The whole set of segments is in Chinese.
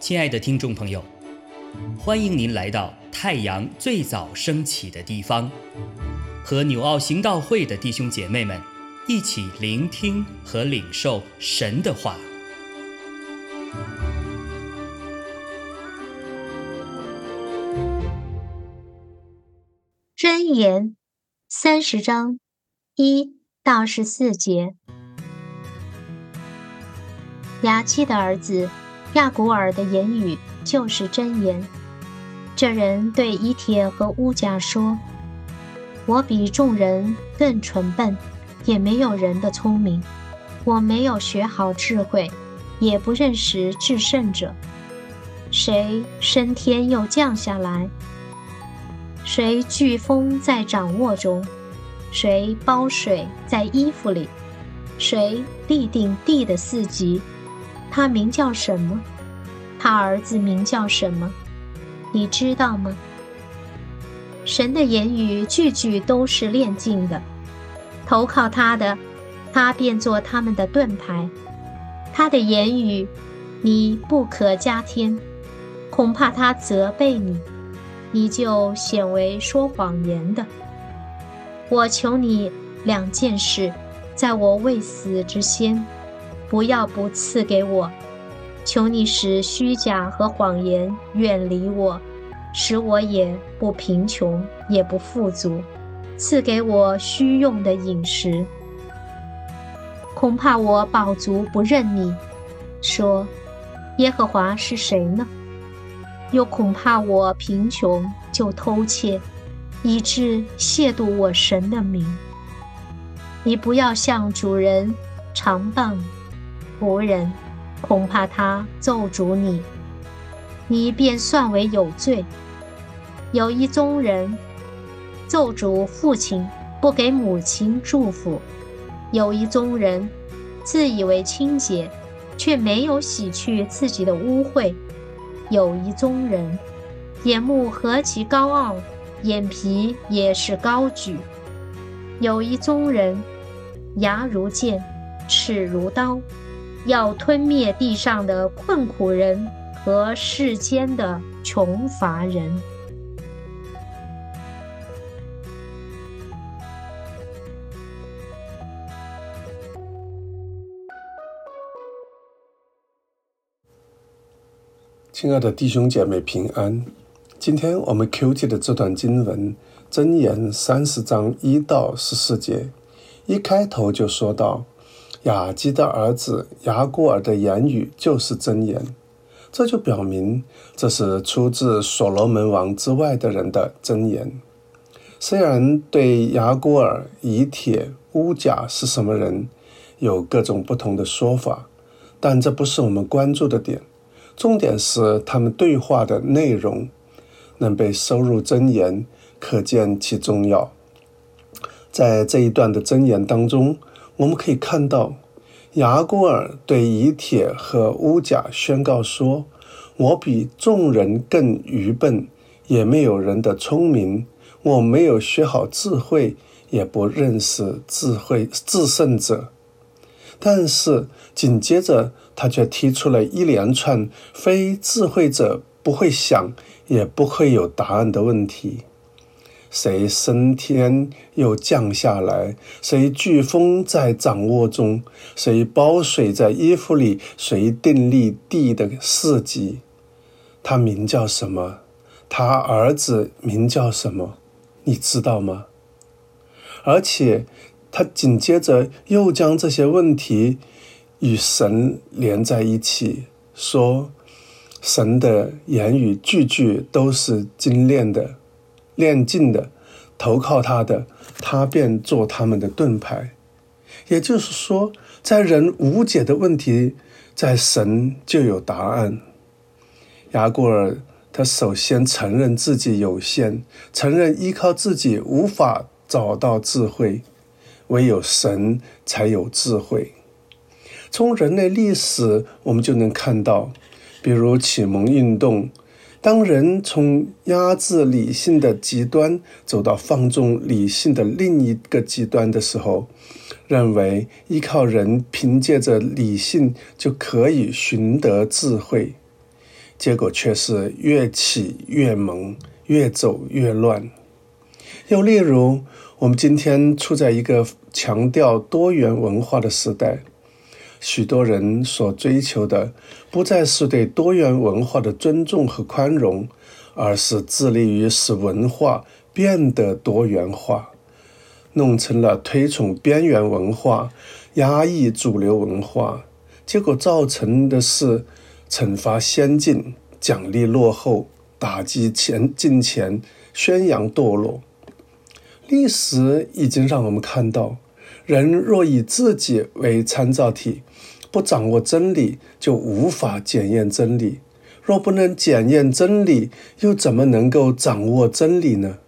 亲爱的听众朋友，欢迎您来到太阳最早升起的地方，和纽奥行道会的弟兄姐妹们一起聆听和领受神的话。箴言三十章一到十四节，雅基的儿子。亚古尔的言语就是真言。这人对伊铁和乌甲说：“我比众人更蠢笨，也没有人的聪明。我没有学好智慧，也不认识至圣者。谁升天又降下来？谁飓风在掌握中？谁包水在衣服里？谁立定地的四极？”他名叫什么？他儿子名叫什么？你知道吗？神的言语句句都是炼净的，投靠他的，他便做他们的盾牌。他的言语，你不可加添，恐怕他责备你，你就显为说谎言的。我求你两件事，在我未死之先。不要不赐给我，求你使虚假和谎言远离我，使我也不贫穷也不富足，赐给我虚用的饮食。恐怕我饱足不认你，说耶和华是谁呢？又恐怕我贫穷就偷窃，以致亵渎我神的名。你不要向主人长棒。仆人，恐怕他咒诅你，你便算为有罪。有一宗人咒诅父亲，不给母亲祝福；有一宗人自以为清洁，却没有洗去自己的污秽；有一宗人眼目何其高傲，眼皮也是高举；有一宗人牙如剑，齿如刀。要吞灭地上的困苦人和世间的穷乏人。亲爱的弟兄姐妹平安。今天我们 Q T 的这段经文箴言三十章一到十四节，一开头就说到。雅基的儿子雅古尔的言语就是真言，这就表明这是出自所罗门王之外的人的真言。虽然对雅古尔、以铁、乌甲是什么人有各种不同的说法，但这不是我们关注的点。重点是他们对话的内容能被收入真言，可见其重要。在这一段的真言当中。我们可以看到，雅古尔对以铁和乌甲宣告说：“我比众人更愚笨，也没有人的聪明。我没有学好智慧，也不认识智慧制胜者。”但是紧接着，他却提出了一连串非智慧者不会想也不会有答案的问题。谁升天又降下来？谁飓风在掌握中？谁包水在衣服里？谁定立地的四极？他名叫什么？他儿子名叫什么？你知道吗？而且他紧接着又将这些问题与神连在一起，说神的言语句句都是精炼的。练尽的，投靠他的，他便做他们的盾牌。也就是说，在人无解的问题，在神就有答案。雅古尔他首先承认自己有限，承认依靠自己无法找到智慧，唯有神才有智慧。从人类历史，我们就能看到，比如启蒙运动。当人从压制理性的极端走到放纵理性的另一个极端的时候，认为依靠人凭借着理性就可以寻得智慧，结果却是越起越萌，越走越乱。又例如，我们今天处在一个强调多元文化的时代，许多人所追求的不再是对多元文化的尊重和宽容，而是致力于使文化变得多元化。弄成了推崇边缘文化、压抑主流文化，结果造成的是惩罚先进、奖励落后、打击前进前、宣扬堕落。历史已经让我们看到，人若以自己为参照体，不掌握真理，就无法检验真理；若不能检验真理，又怎么能够掌握真理呢？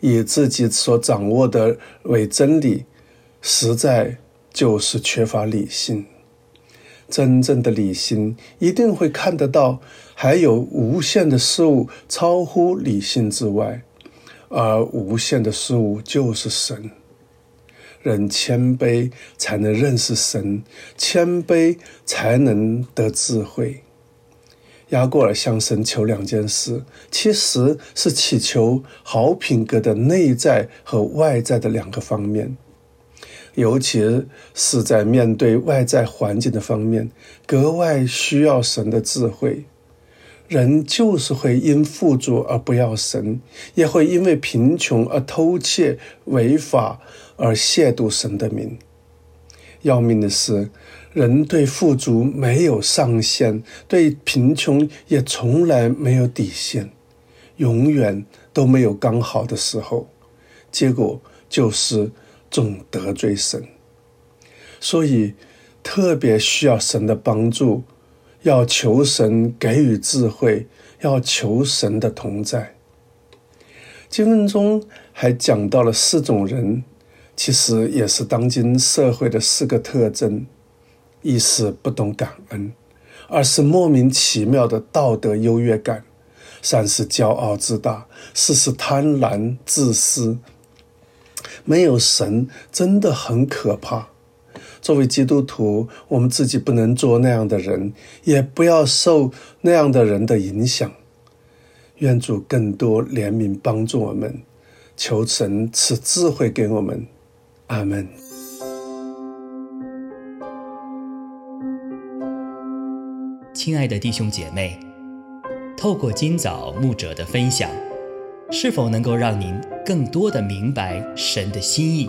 以自己所掌握的为真理，实在就是缺乏理性。真正的理性一定会看得到，还有无限的事物超乎理性之外，而无限的事物就是神。人谦卑才能认识神，谦卑才能得智慧。雅各尔向神求两件事，其实是祈求好品格的内在和外在的两个方面，尤其是在面对外在环境的方面，格外需要神的智慧。人就是会因富足而不要神，也会因为贫穷而偷窃、违法而亵渎神的名。要命的是。人对富足没有上限，对贫穷也从来没有底线，永远都没有刚好的时候，结果就是总得罪神。所以特别需要神的帮助，要求神给予智慧，要求神的同在。经文中还讲到了四种人，其实也是当今社会的四个特征。一是不懂感恩，二是莫名其妙的道德优越感，三是骄傲自大，四是贪婪自私。没有神真的很可怕。作为基督徒，我们自己不能做那样的人，也不要受那样的人的影响。愿主更多怜悯帮助我们，求神赐智慧给我们。阿门。亲爱的弟兄姐妹，透过今早牧者的分享，是否能够让您更多的明白神的心意，